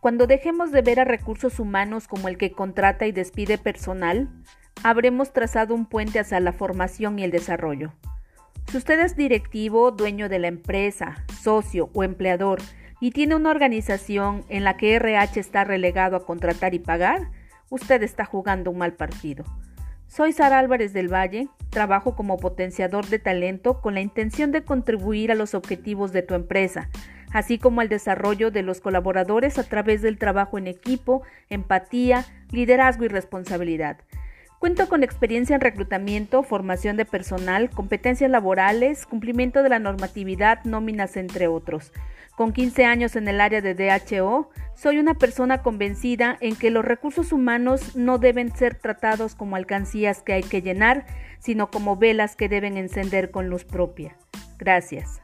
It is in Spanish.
Cuando dejemos de ver a recursos humanos como el que contrata y despide personal, habremos trazado un puente hacia la formación y el desarrollo. Si usted es directivo, dueño de la empresa, socio o empleador y tiene una organización en la que RH está relegado a contratar y pagar, usted está jugando un mal partido. Soy Sara Álvarez del Valle, trabajo como potenciador de talento con la intención de contribuir a los objetivos de tu empresa, así como al desarrollo de los colaboradores a través del trabajo en equipo, empatía, liderazgo y responsabilidad. Cuento con experiencia en reclutamiento, formación de personal, competencias laborales, cumplimiento de la normatividad, nóminas, entre otros. Con 15 años en el área de DHO, soy una persona convencida en que los recursos humanos no deben ser tratados como alcancías que hay que llenar, sino como velas que deben encender con luz propia. Gracias.